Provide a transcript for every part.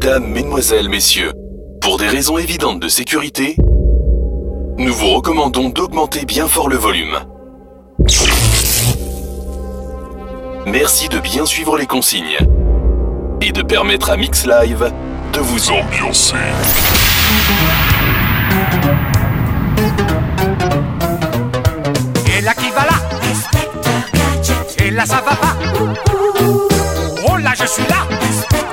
Mesdames, Mesdemoiselles, Messieurs, pour des raisons évidentes de sécurité, nous vous recommandons d'augmenter bien fort le volume. Merci de bien suivre les consignes et de permettre à Mix Live de vous ambiancer. Et là qui va là? Et là ça va pas? Oh là je suis là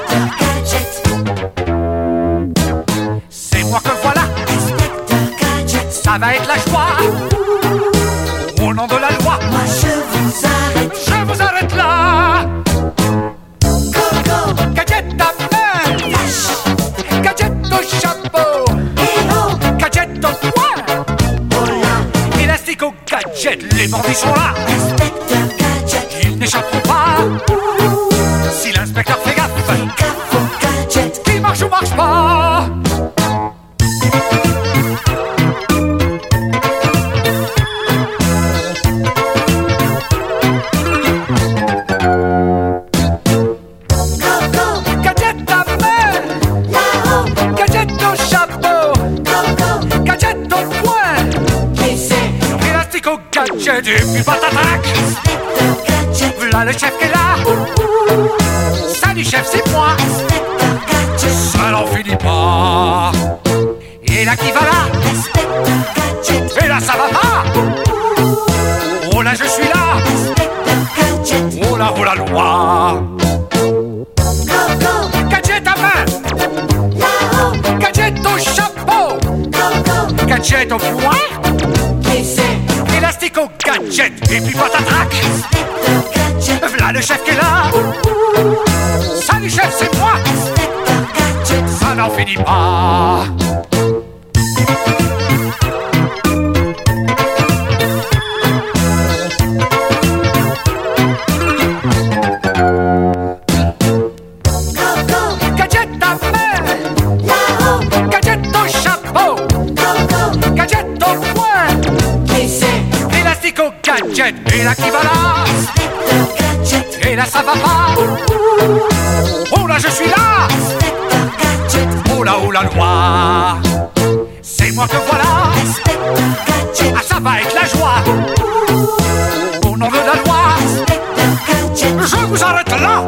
Ça va être la joie. Au nom de la loi. Moi je vous arrête. Je vous arrête là. Coco, Gadget à main. Gadget au chapeau. Hello, Gadget au poing oh là, Élastique au gadget. Les bandits sont là Et là qui va là. Et là ça va pas Oh là je suis là gadget. Oh là oh la loi C'est moi que voilà. Ah ça va être la joie Au nom de la loi. Je vous arrête là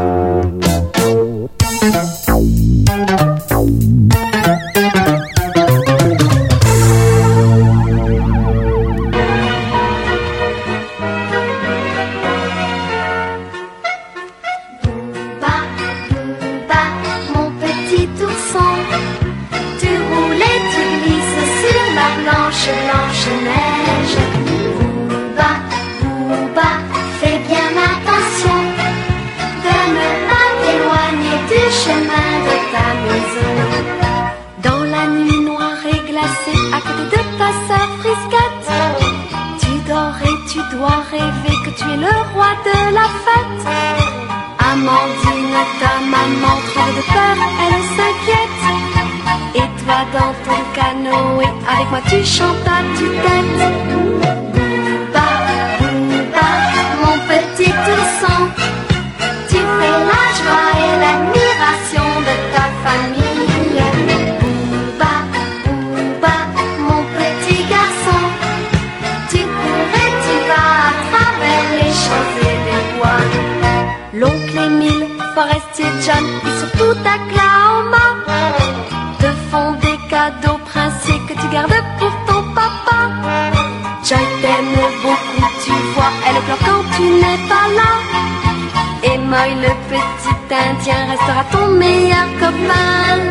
le roi de la fête. Amandine, ta maman tremble de peur, elle s'inquiète. Et toi dans ton canoë, avec moi tu chantes à tue-tête. Booba, Booba, mon petit ourson, tu fais la joie et l'admiration de ta famille. Forestier John et surtout ta Claoma te font des cadeaux princiers que tu gardes pour ton papa. Joy t'aime beaucoup, tu vois, elle pleure quand tu n'es pas là. Et Moy, le petit indien, restera ton meilleur copain.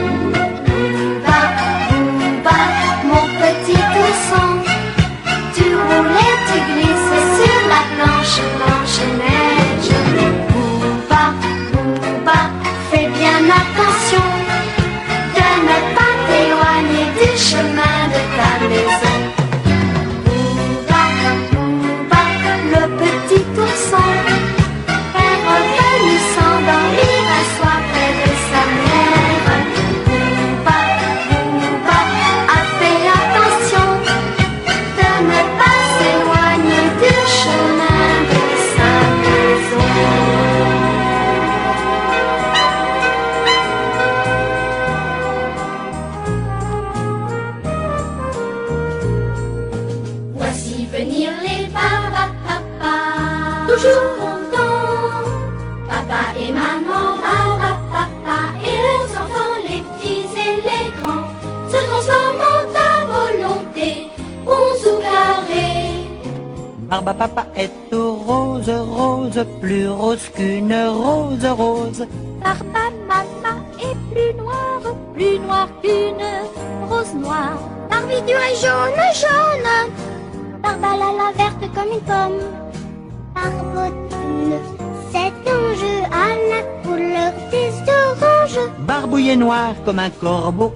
comme un corbeau,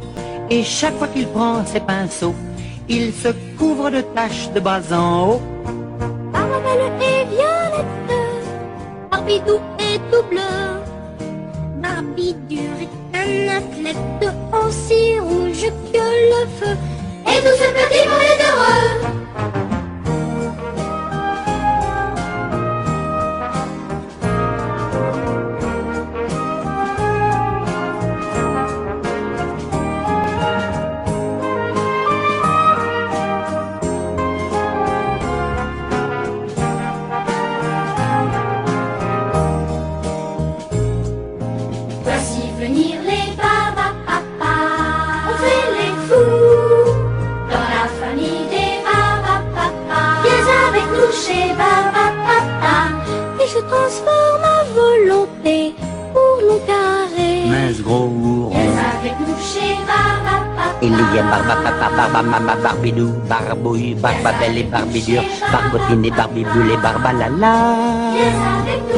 et chaque fois qu'il prend ses pinceaux, il se couvre de taches de bas en haut. Paravelle et violette, Barbidou et tout bleu. barbabelle et barbidure, barbotine et barbibule et barbalala.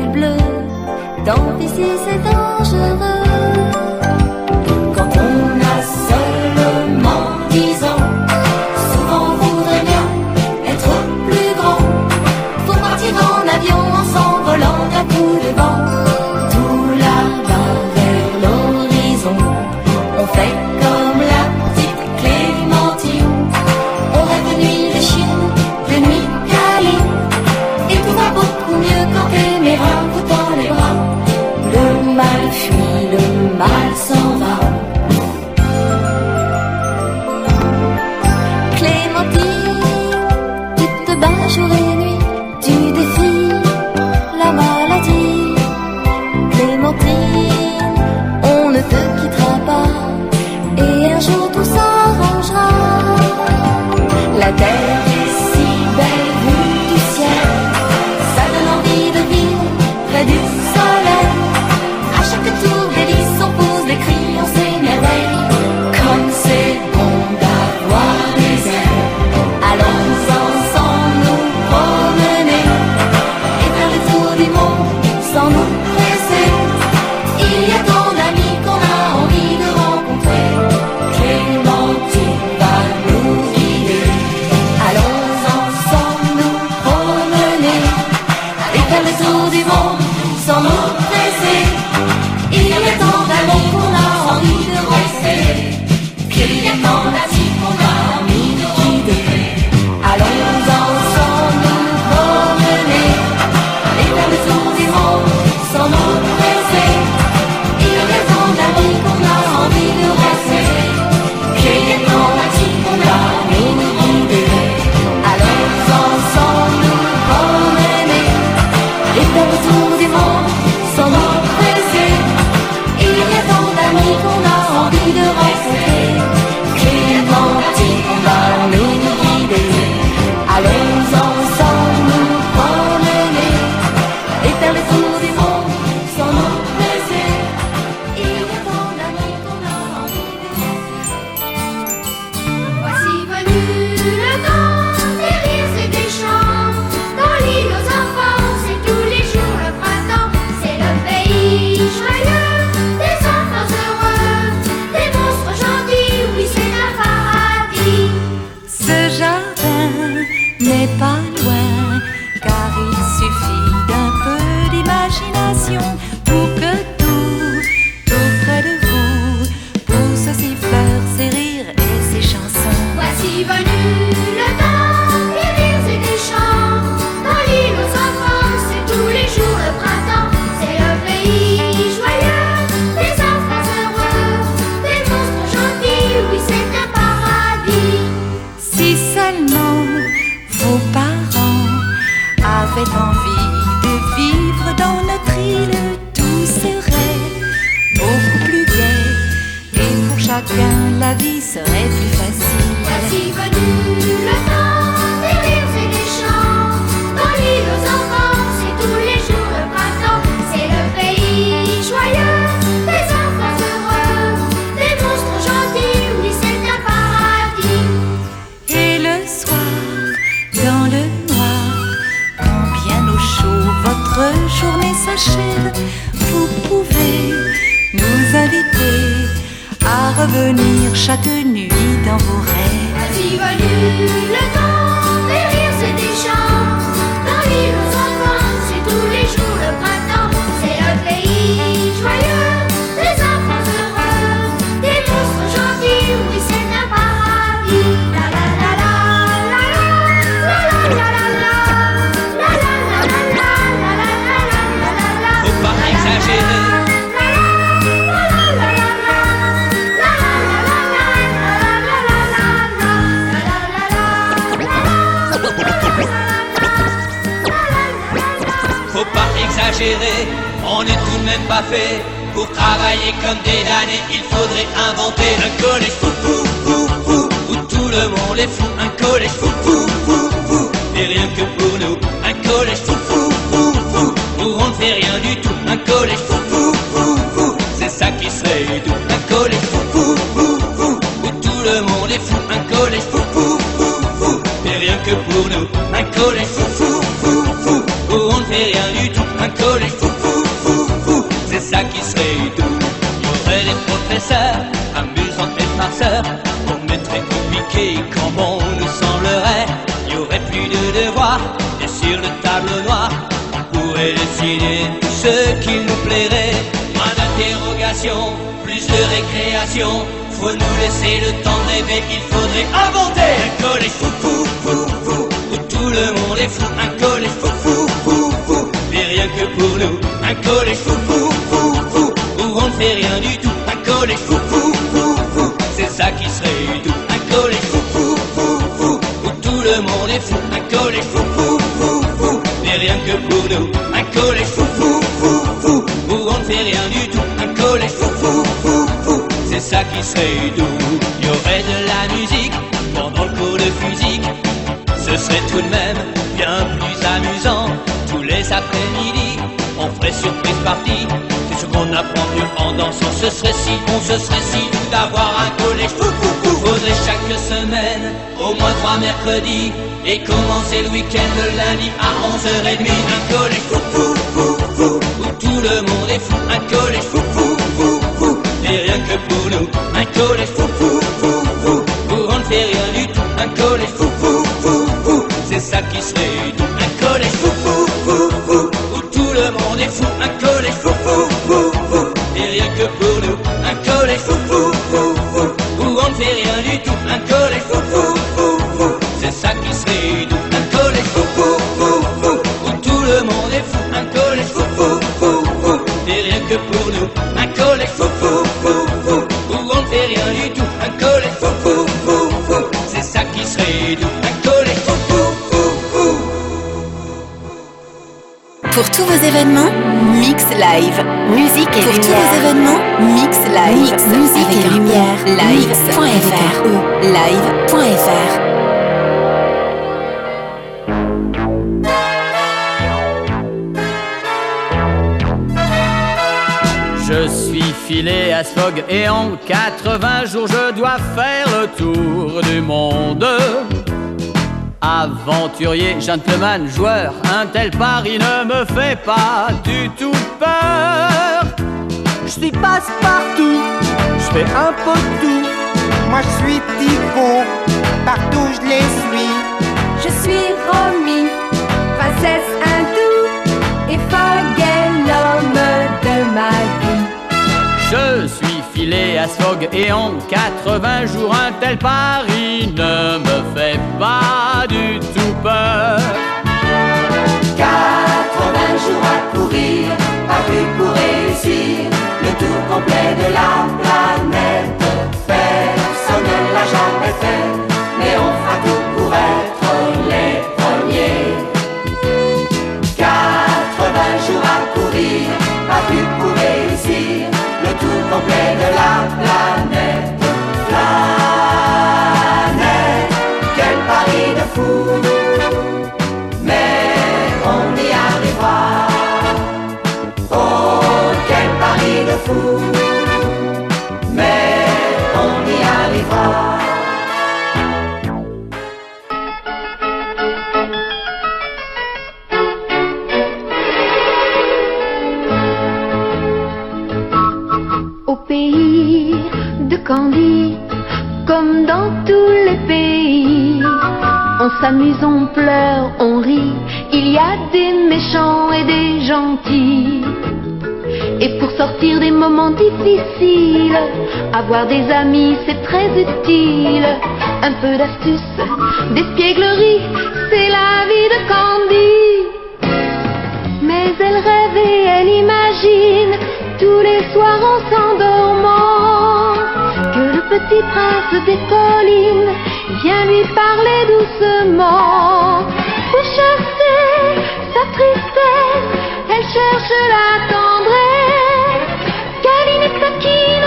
ciel bleu. Tant pis si c'est dangereux. Un collège fou fou fou fou où on ne fait rien du tout. Un collège fou fou fou fou, c'est ça qui serait doux. Il y aurait des professeurs amusants et farceurs. On mettrait compliqué quand bon nous semblerait. Il y aurait plus de devoirs et sur le tableau noir, on pourrait décider tout ce qu'il nous plairait. Moins d'interrogations, plus de récréation. Faut nous laisser le temps de rêver, il faudrait inventer un collège fou fou fou tout le monde est fou. Un collège fou fou fou fou, mais rien que pour nous. Un collège fou fou fou fou où on ne fait rien du tout. Un collège fou fou fou fou, c'est ça qui serait doux. Un collège fou fou fou fou où tout le monde est fou. Un collège fou fou fou fou, mais rien que pour nous. Un collège fou fou fou fou où on ne fait rien du tout. Un collège fou fou fou fou, c'est ça qui serait doux. Il y aurait de la musique serait tout de même bien plus amusant. Tous les après-midi, on ferait surprise partie. C'est ce qu'on apprend mieux en dansant. Ce serait si bon, ce serait si d'avoir un collège fou fou fou. Faudrait chaque semaine, au moins trois mercredis. Et commencer le week-end le lundi à 11h30. Un collège fou fou fou fou. Où tout le monde est fou. Un collège fou fou fou fou. Et rien que pour nous. Un collège fou fou fou fou. Où on ne fait rien du tout. Un collège fou Un collège fou fou fou fou. Et rien que pour nous. Un collège fou fou fou fou. Où on ne fait rien du tout. Un collège fou fou fou fou. C'est ça qui serait doux. Un collège fou fou fou fou. Où tout le monde est fou. Un collège fou fou fou fou. Et rien que pour nous. Un collège fou fou fou fou. Où on ne fait rien du tout. Un collège fou fou fou fou. C'est ça qui serait doux. Un collège fou fou fou fou. Pour tous vos événements, Mix Live. Musique et Pour tous vos événements, Mix Live. musique et lumière. Live.fr. Live.fr. Je suis filé à Smog et en 80 jours je dois faire le tour du monde. Aventurier, gentleman, joueur, un tel pari ne me fait pas du tout peur. Je suis passe-partout, je fais un peu de tout. Moi je suis Tico, partout je les suis. Je suis Romy, princesse hindoue et Fogel, l'homme de ma vie. Je suis filé à Smog et en 80 jours un tel pari ne me fait pas du tout peur. 80 jours à courir, paru pour réussir le tour complet de la planète. Personne ne l'a jamais fait, break the loud. Candy, comme dans tous les pays. On s'amuse, on pleure, on rit, il y a des méchants et des gentils. Et pour sortir des moments difficiles, avoir des amis c'est très utile. Un peu d'astuce, d'espièglerie, c'est la vie de Candy. Mais elle rêve et elle imagine, tous les soirs on s'endorme petit prince des collines, viens lui parler doucement. Pour chasser sa tristesse, elle cherche la tendresse. Câline et.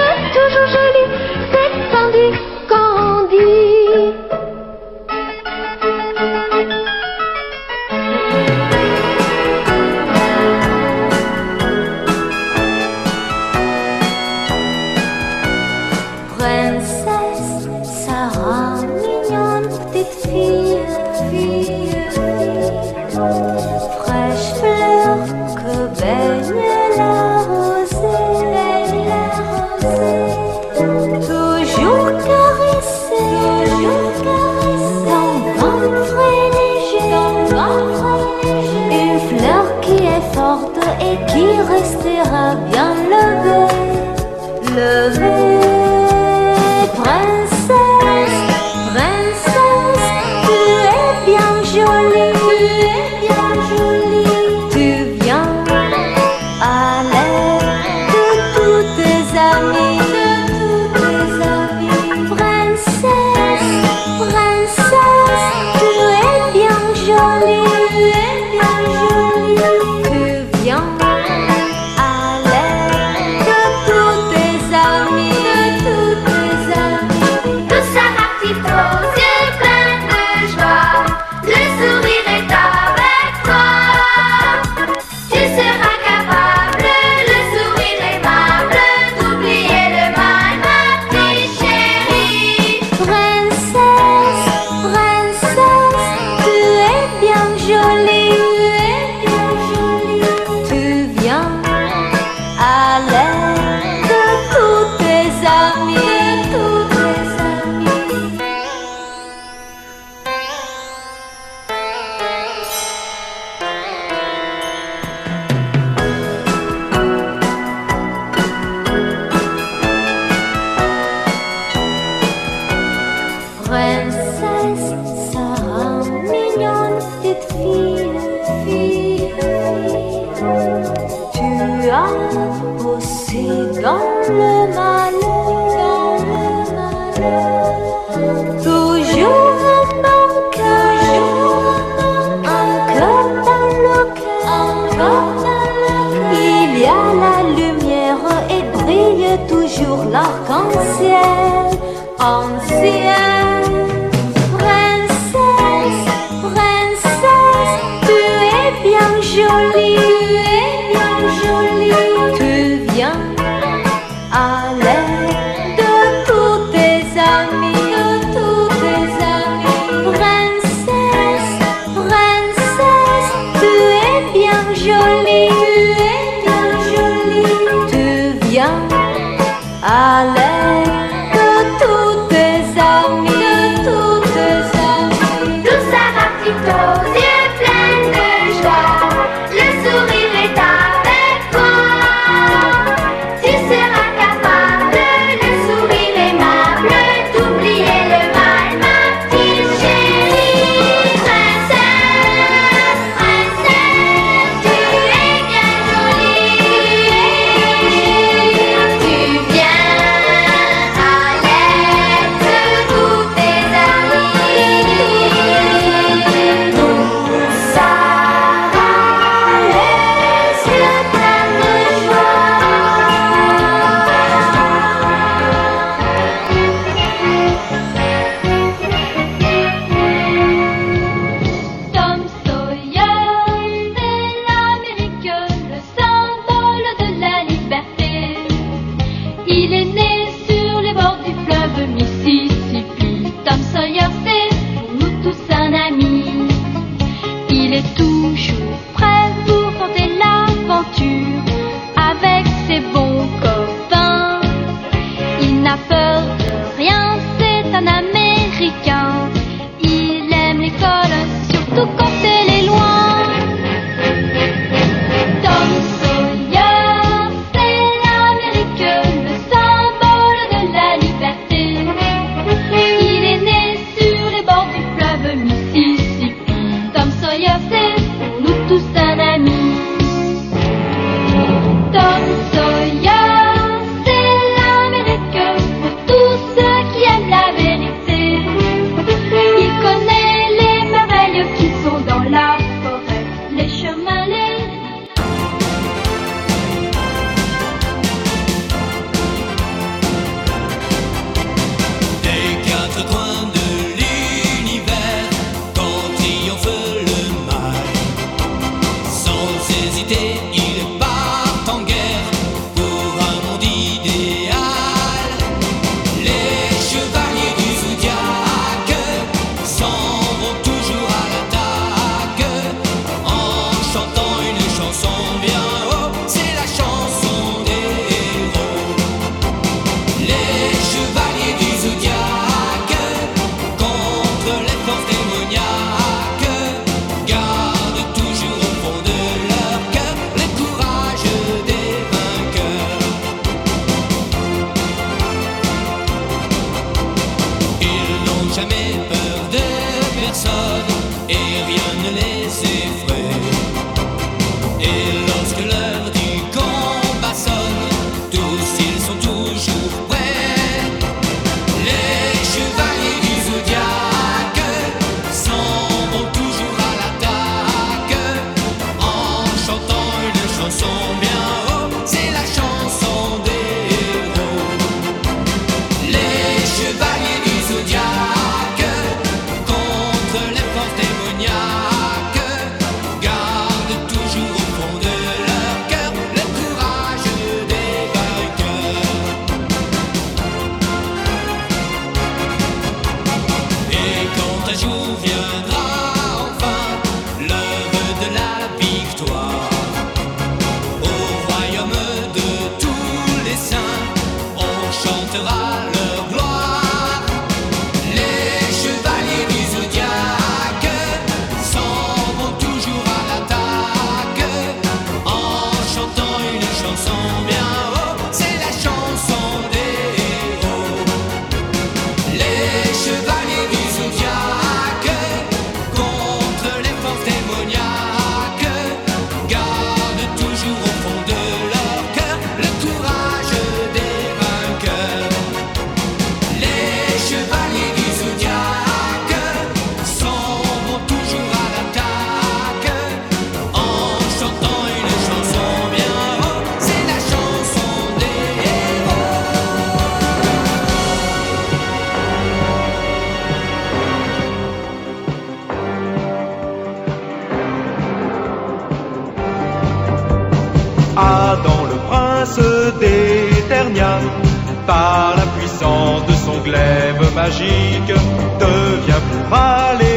magique devient plus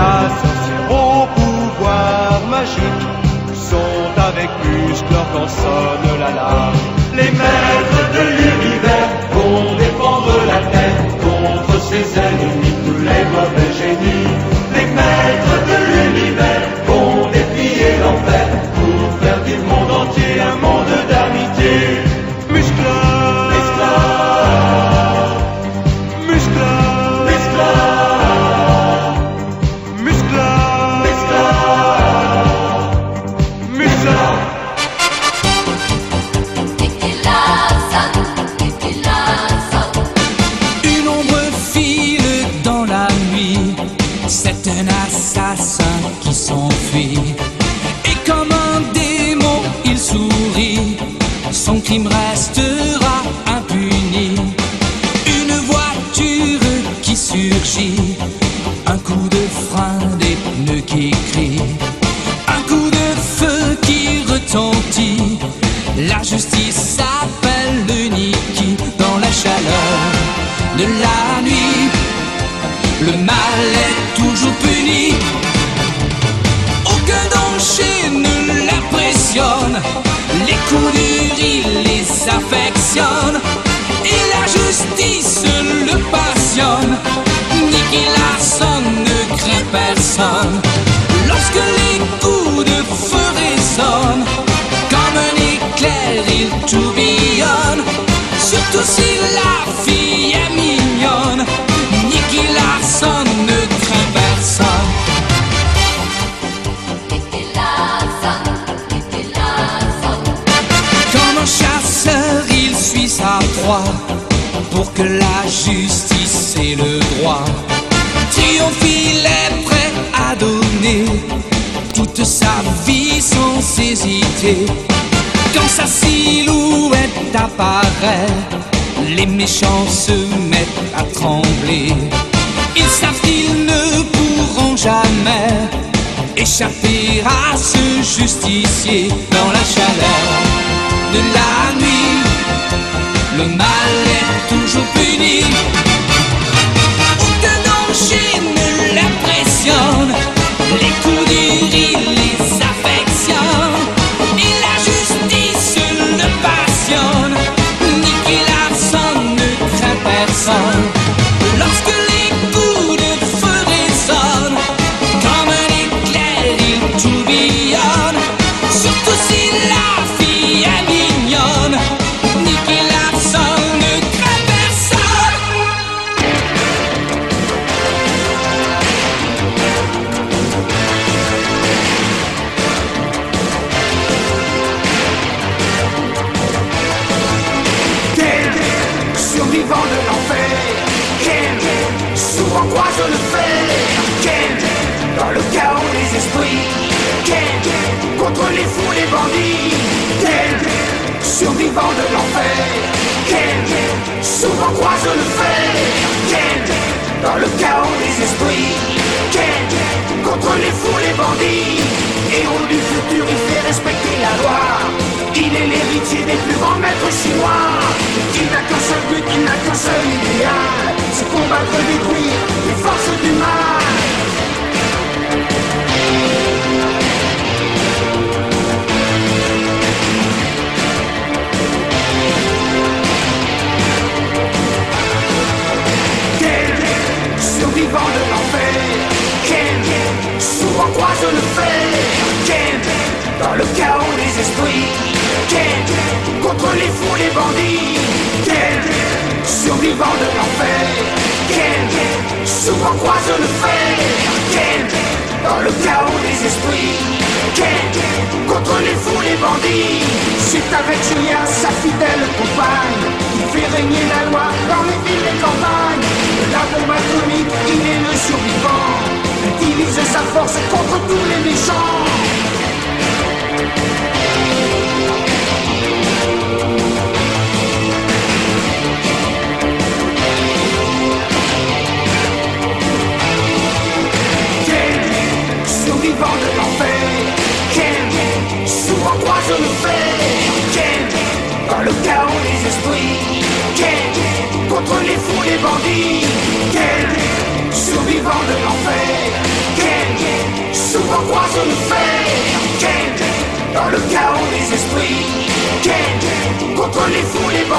la sorcière au pouvoir magique sont avec muscles quand sonne l'alarme.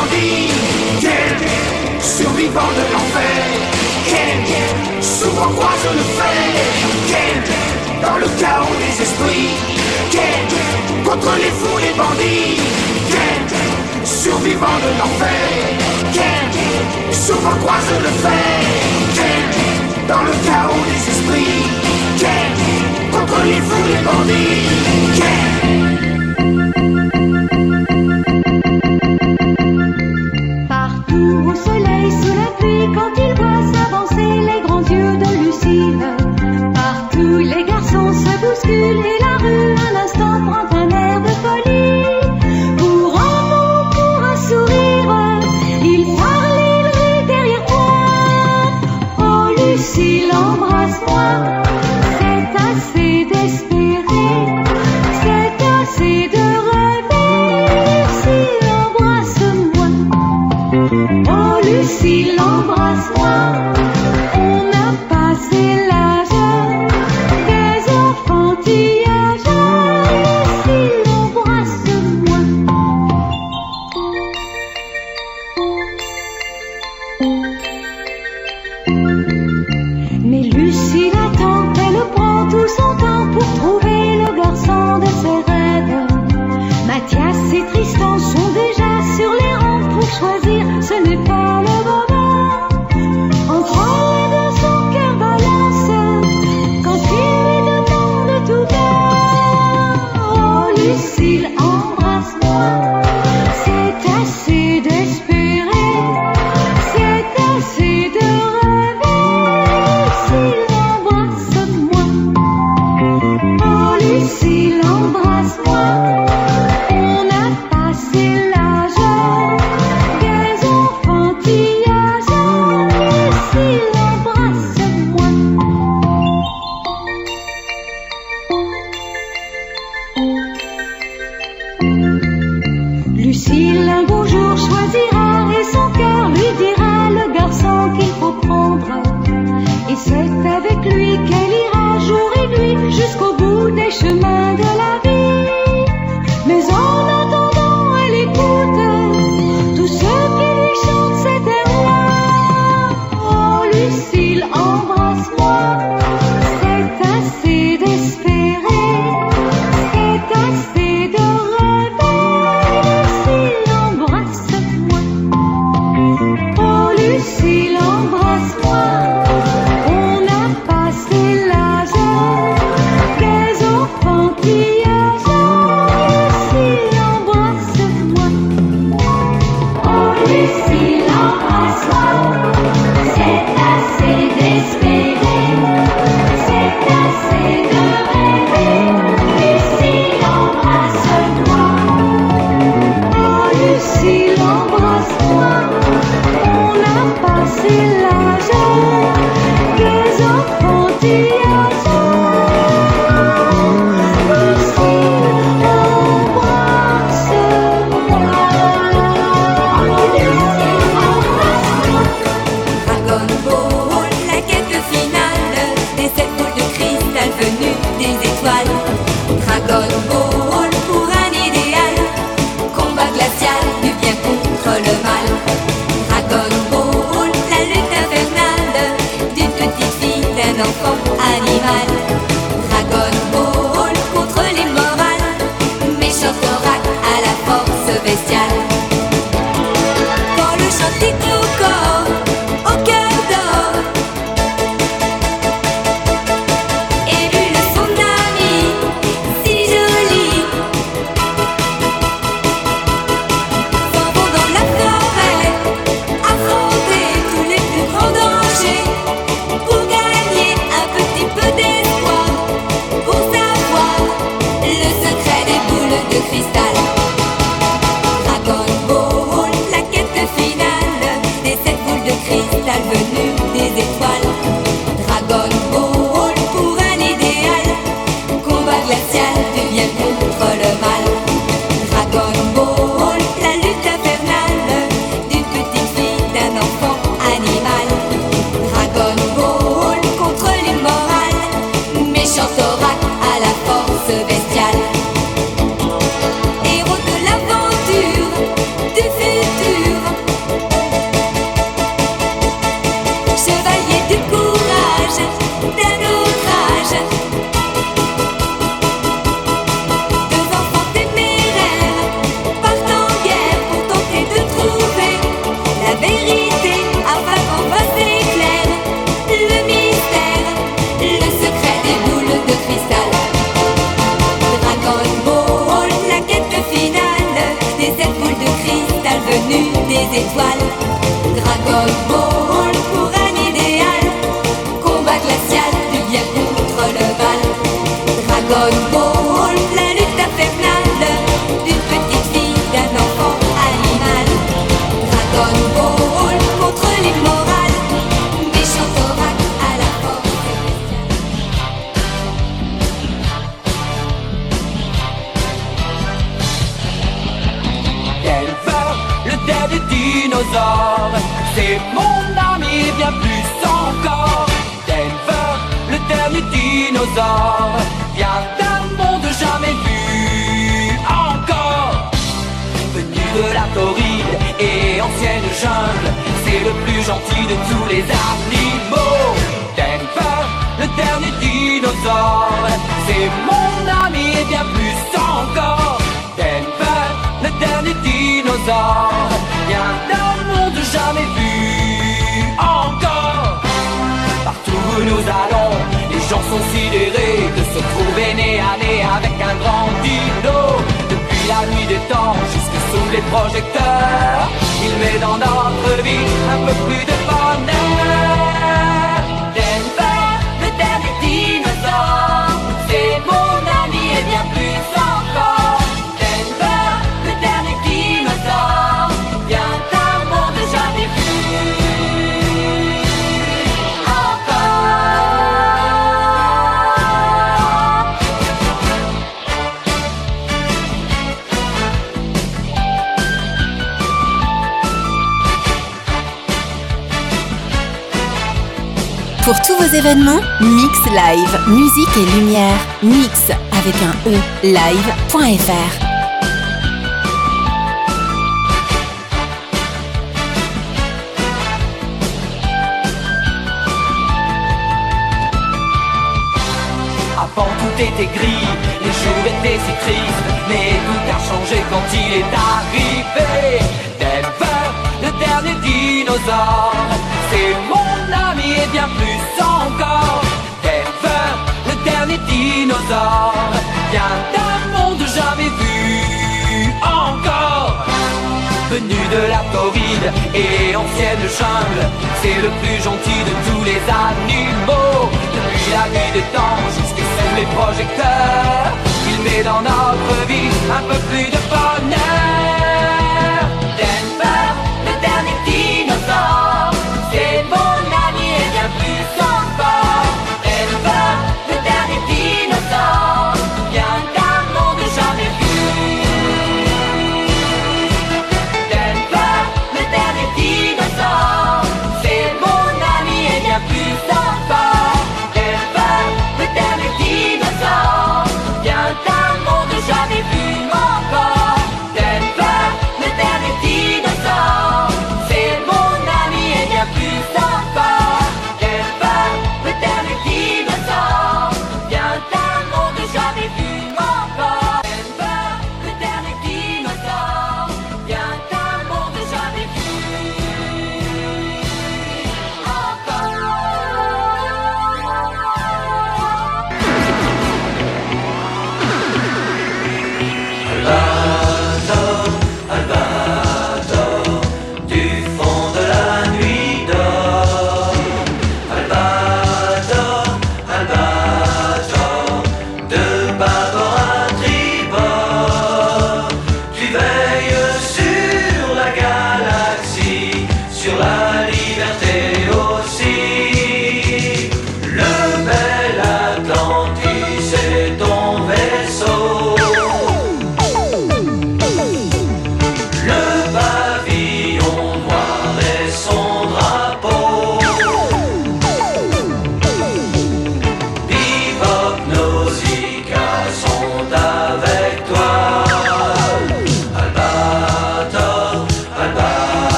bandit survivant de l'enfer. Quel souvent croise le fer Quel dans le chaos des esprits. Quel contre les fous les bandits. Quel survivant de l'enfer. Quel souvent croise le fer Quel dans le chaos des esprits. Quel contre les fous les bandits. Quel 什么 Pour tous vos événements, Mix Live, musique et lumière. Mix avec un E, live.fr. Avant tout était gris, les jours étaient si tristes, mais tout a changé quand il est arrivé. Le dernier dinosaure, c'est mon ami et bien plus encore. Denver, le dernier dinosaure, vient d'un monde jamais vu encore. Venu de la Floride et ancienne jungle, c'est le plus gentil de tous les animaux. Depuis la nuit des temps jusque sous les projecteurs, il met dans notre vie un peu plus de bonheur.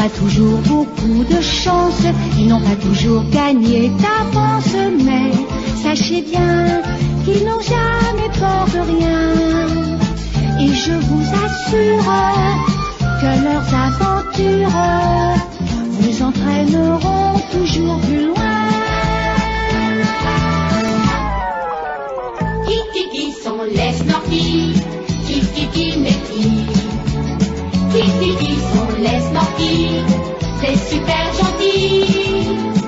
Pas toujours beaucoup de chance, ils n'ont pas toujours gagné d'avance, mais sachez bien qu'ils n'ont jamais peur de rien. Et je vous assure que leurs aventures vous entraîneront toujours plus loin. Qui, qui, sont les snorkies? Qui, qui, qui, mais Qui, qui, qui sont les snorkies C'est super gentil.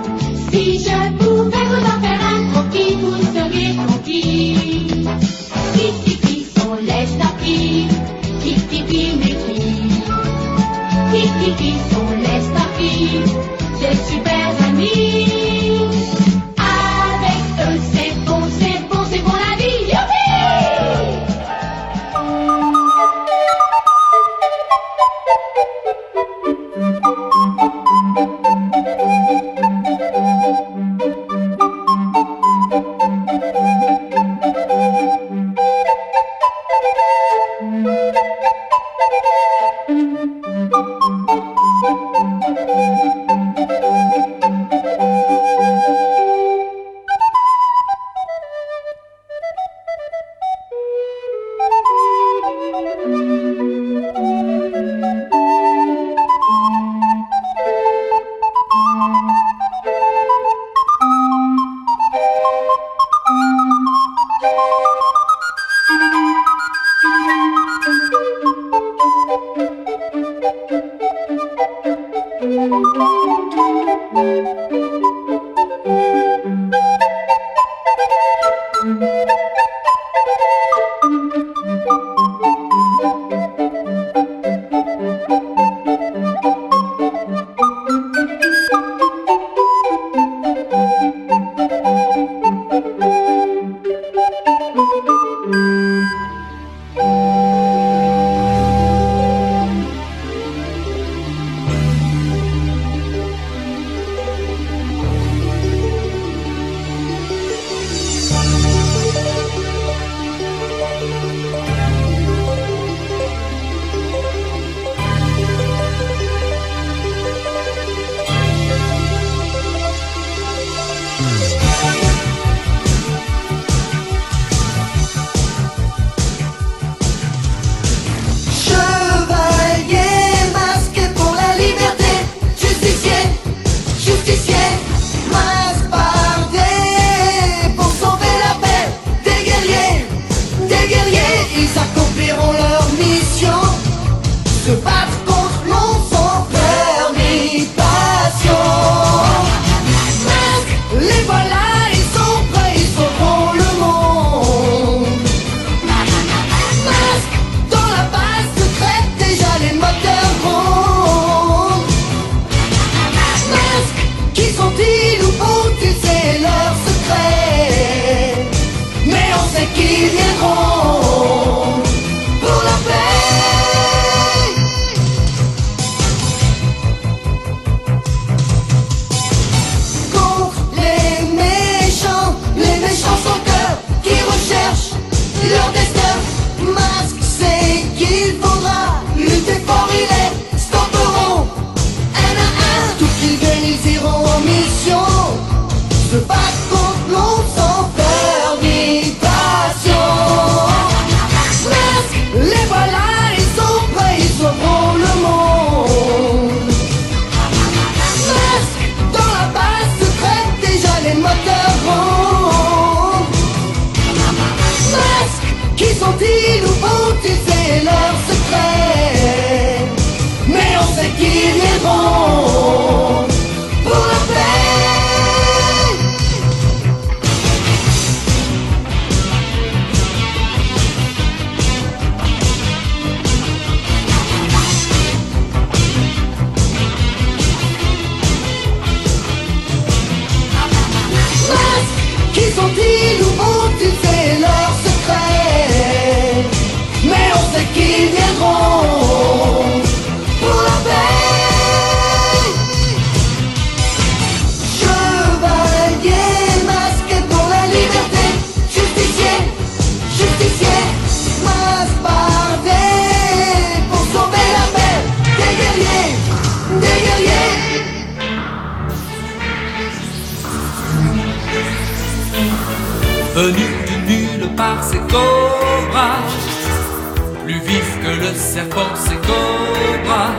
le serpent, c'est Cobra.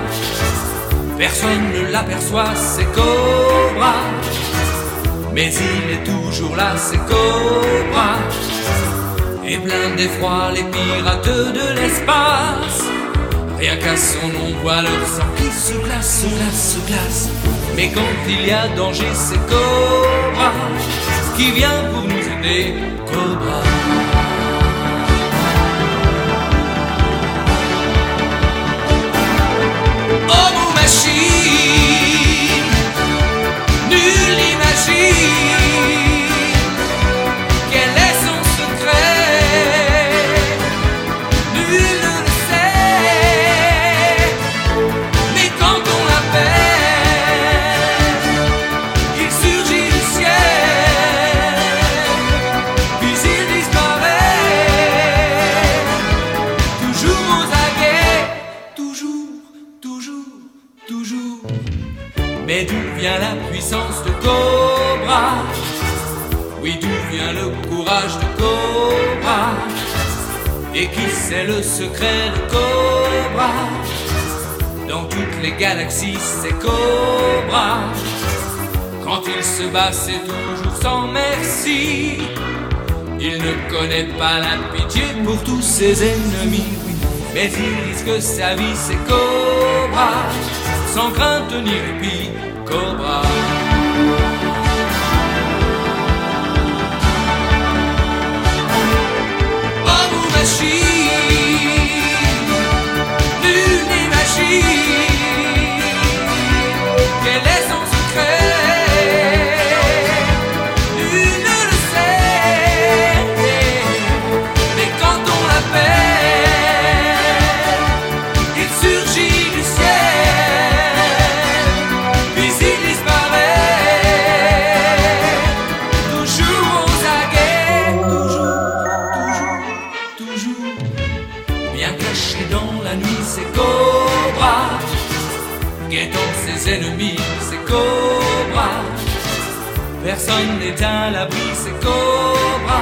Personne ne l'aperçoit, c'est Cobra. Mais il est toujours là, c'est Cobra. Et plein d'effroi, les pirates de l'espace. Rien qu'à son nom, voit leur sang qui se glace, se glace, se glace. Mais quand il y a danger, c'est Cobra qui vient pour nous aider. Cobra. ti. C'est le secret de Cobra. Dans toutes les galaxies, c'est Cobra. Quand il se bat, c'est toujours sans merci. Il ne connaît pas la pitié pour tous ses ennemis. Mais il risque sa vie, c'est Cobra. Sans crainte ni répit, Cobra. Bob Machine. she Personne n'est à l'abri, c'est Cobra.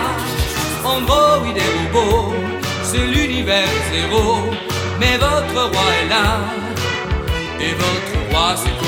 Android et robot, c'est l'univers zéro. Mais votre roi est là, et votre roi c'est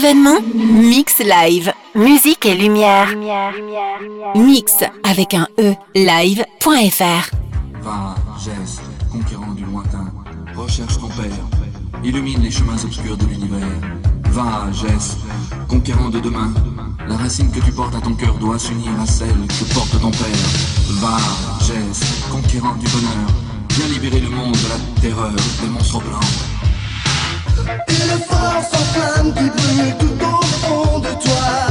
événement Mix Live. Musique et lumière. Mix avec un E, live.fr. Va, geste, conquérant du lointain, recherche ton père, illumine les chemins obscurs de l'univers. Va, geste, conquérant de demain, la racine que tu portes à ton cœur doit s'unir à celle que porte ton père. Va, geste, conquérant du bonheur, viens libérer le monde de la terreur des monstres blancs flamme qui brûle tout au fond de toi.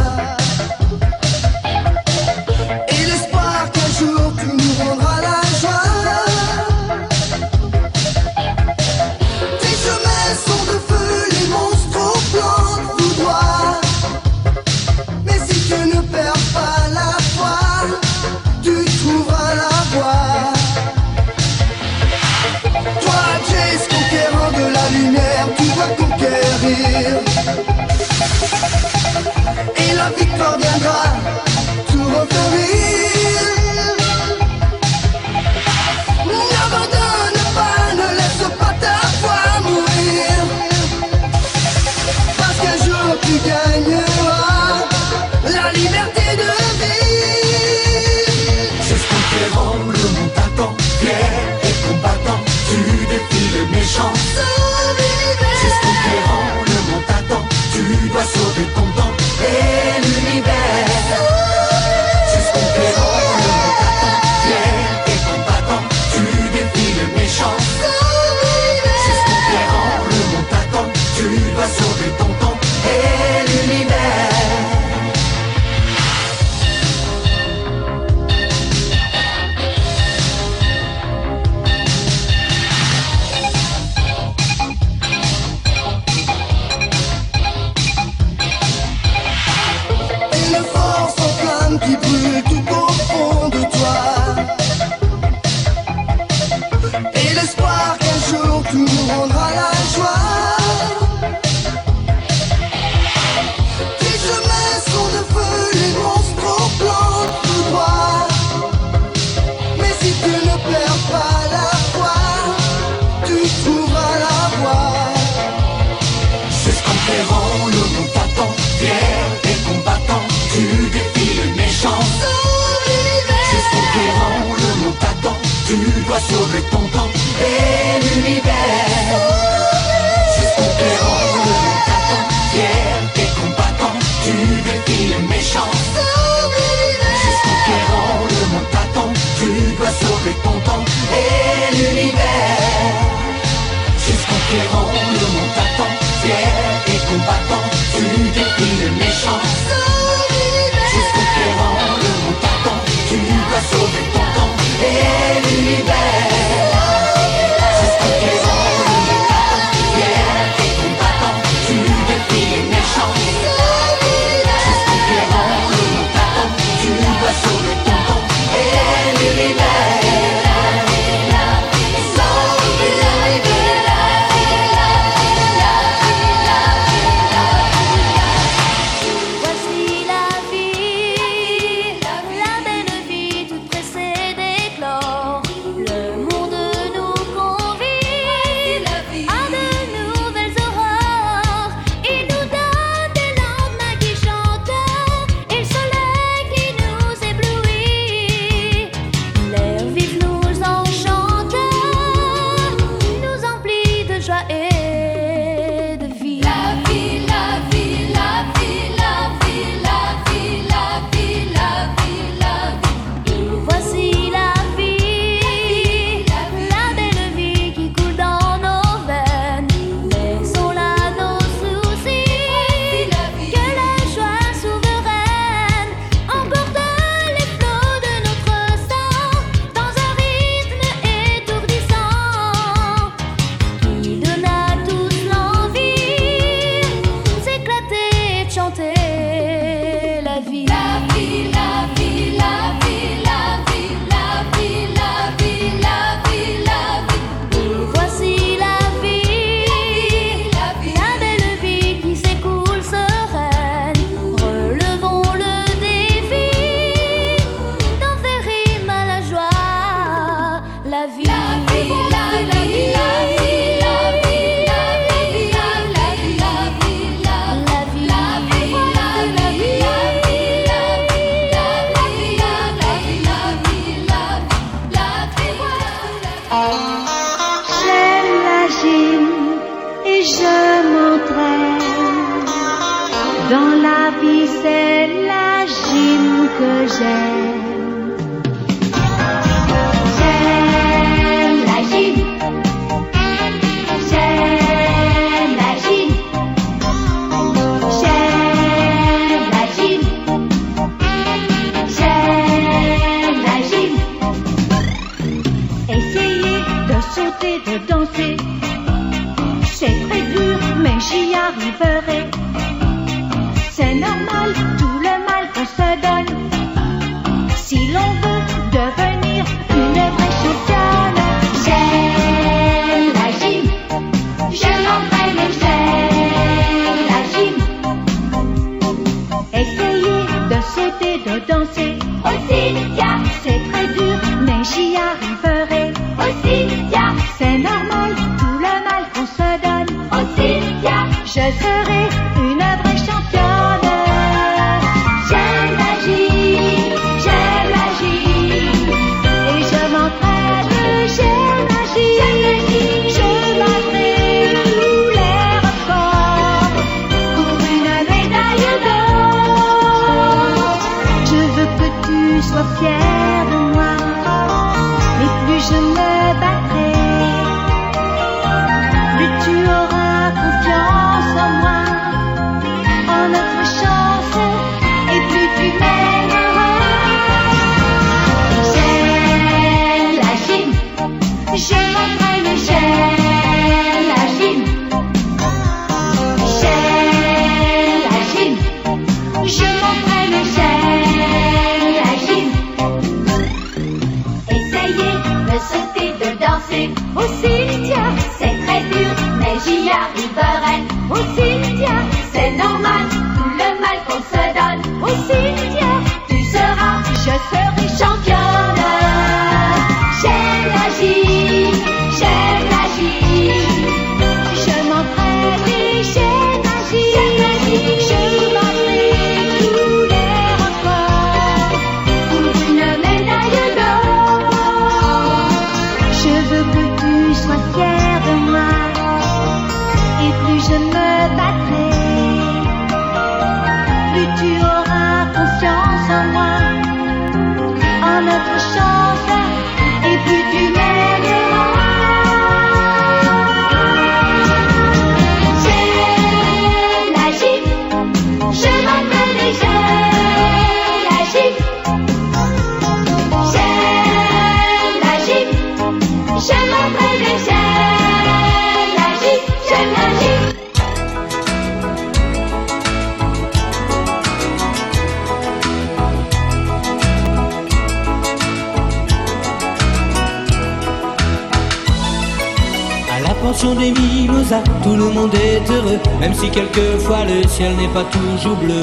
Tout le monde est heureux, même si quelquefois le ciel n'est pas toujours bleu.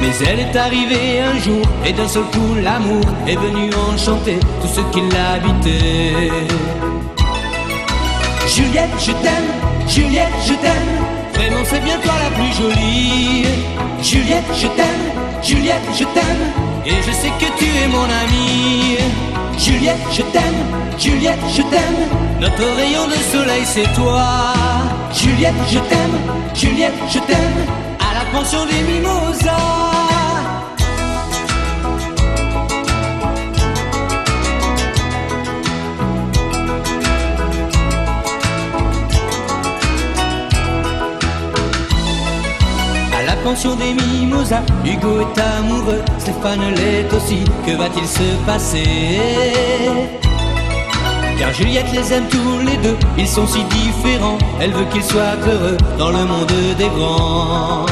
Mais elle est arrivée un jour, et d'un seul coup l'amour est venu enchanter tout ce qui l'habitait. Juliette, je t'aime, Juliette, je t'aime, vraiment c'est bien toi la plus jolie. Juliette, je t'aime, Juliette, je t'aime, et je sais que tu es mon amie. Juliette, je t'aime, Juliette, je t'aime, notre rayon de soleil c'est toi. Juliette, je t'aime, Juliette, je t'aime, à la pension des mimosas. Pension des mimosas, Hugo est amoureux, Stéphane l'est aussi, que va-t-il se passer? Car Juliette les aime tous les deux, ils sont si différents, elle veut qu'ils soient heureux dans le monde des grands.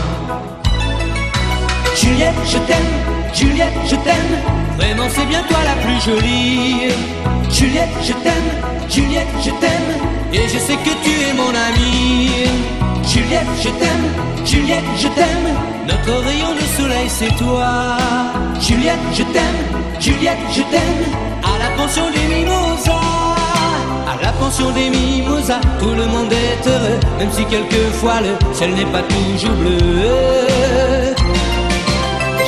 Juliette, je t'aime, Juliette, je t'aime, vraiment c'est bien toi la plus jolie. Juliette, je t'aime, Juliette, je t'aime, et je sais que tu es mon amie. Juliette, je t'aime, Juliette, je t'aime, notre rayon de soleil c'est toi. Juliette, je t'aime, Juliette, je t'aime, à la pension des mimosas. À la pension des mimosas, tout le monde est heureux, même si quelquefois le ciel n'est pas toujours bleu.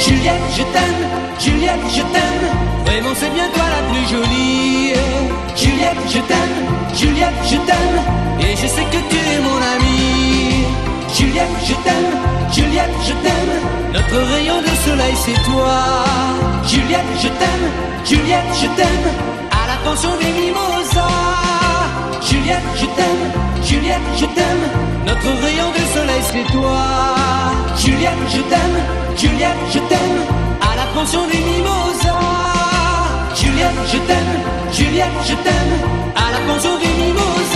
Juliette, je t'aime, Juliette, je t'aime, Raymond, c'est bien toi la plus jolie. Juliette, je t'aime, Juliette, je t'aime, et je sais que tu es mon amie. Juliette, je t'aime, Juliette, je t'aime, notre rayon de soleil c'est toi. Juliette, je t'aime, Juliette, je t'aime, à la pension des mimosas. Juliette, je t'aime, Juliette, je t'aime, notre rayon de soleil c'est toi. Juliette, je t'aime, Juliette, je t'aime, à la pension des mimosas. Juliette, je t'aime, Juliette, je t'aime, à la pension des mimoses.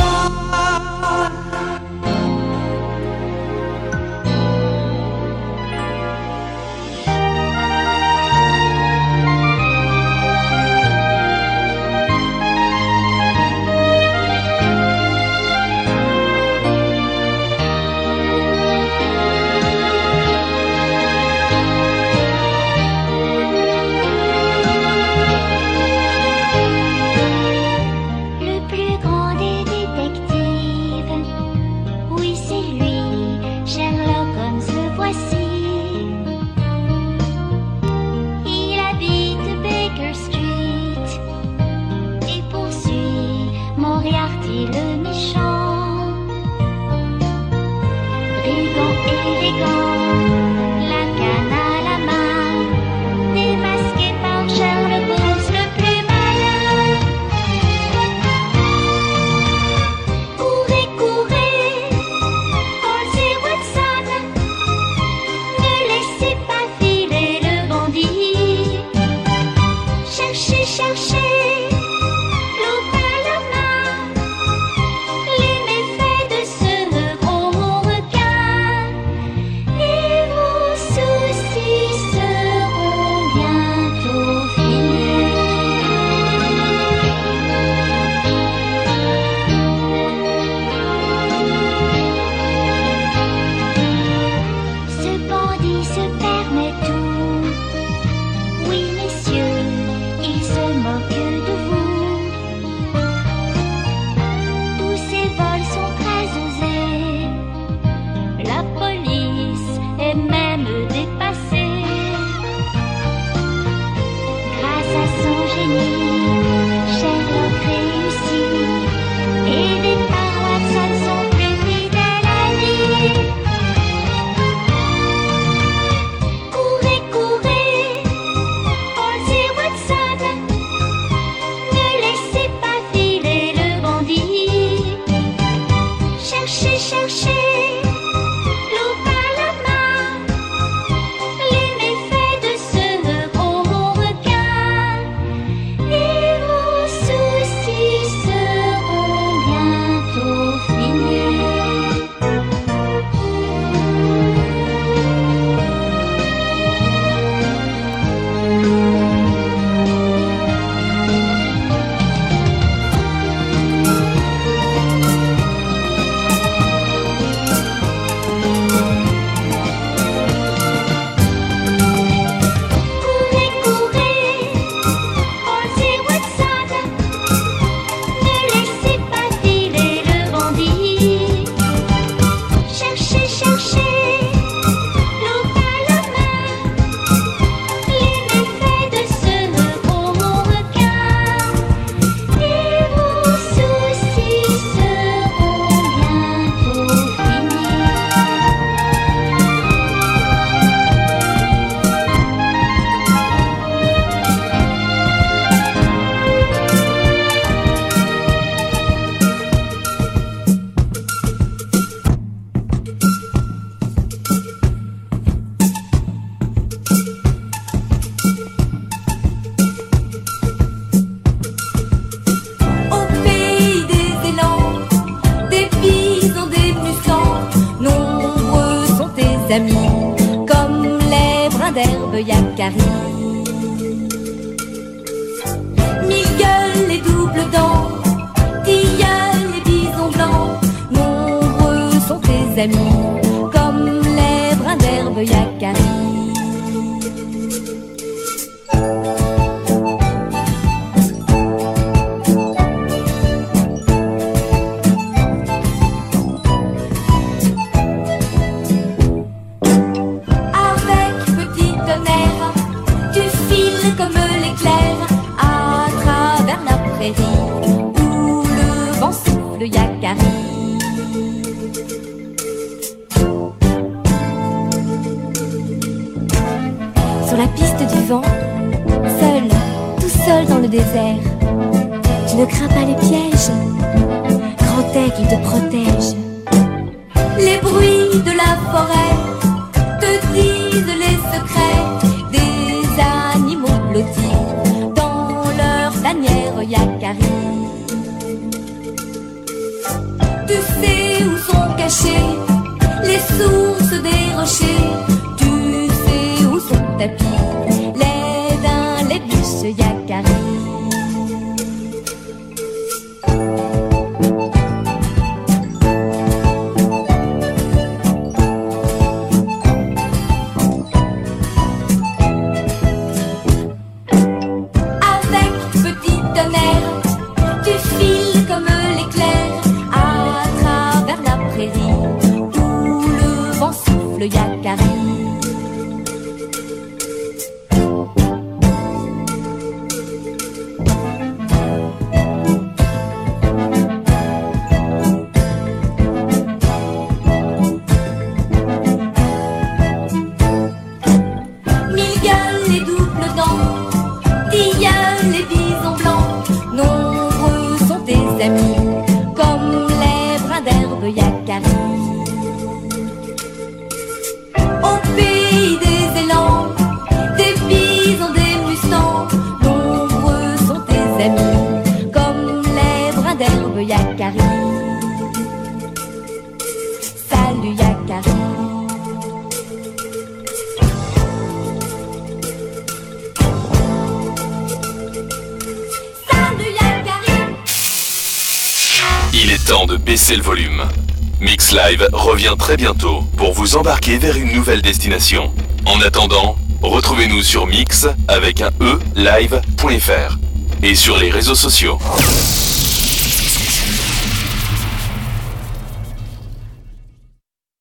Désert. Tu ne crains pas les pièges, grand aigle te protège. Les bruits de la forêt te disent les secrets des animaux blottis dans leur tanière yakari. Tu sais où sont cachés les sources des rochers. Revient très bientôt pour vous embarquer vers une nouvelle destination. En attendant, retrouvez-nous sur mix avec un e live.fr et sur les réseaux sociaux.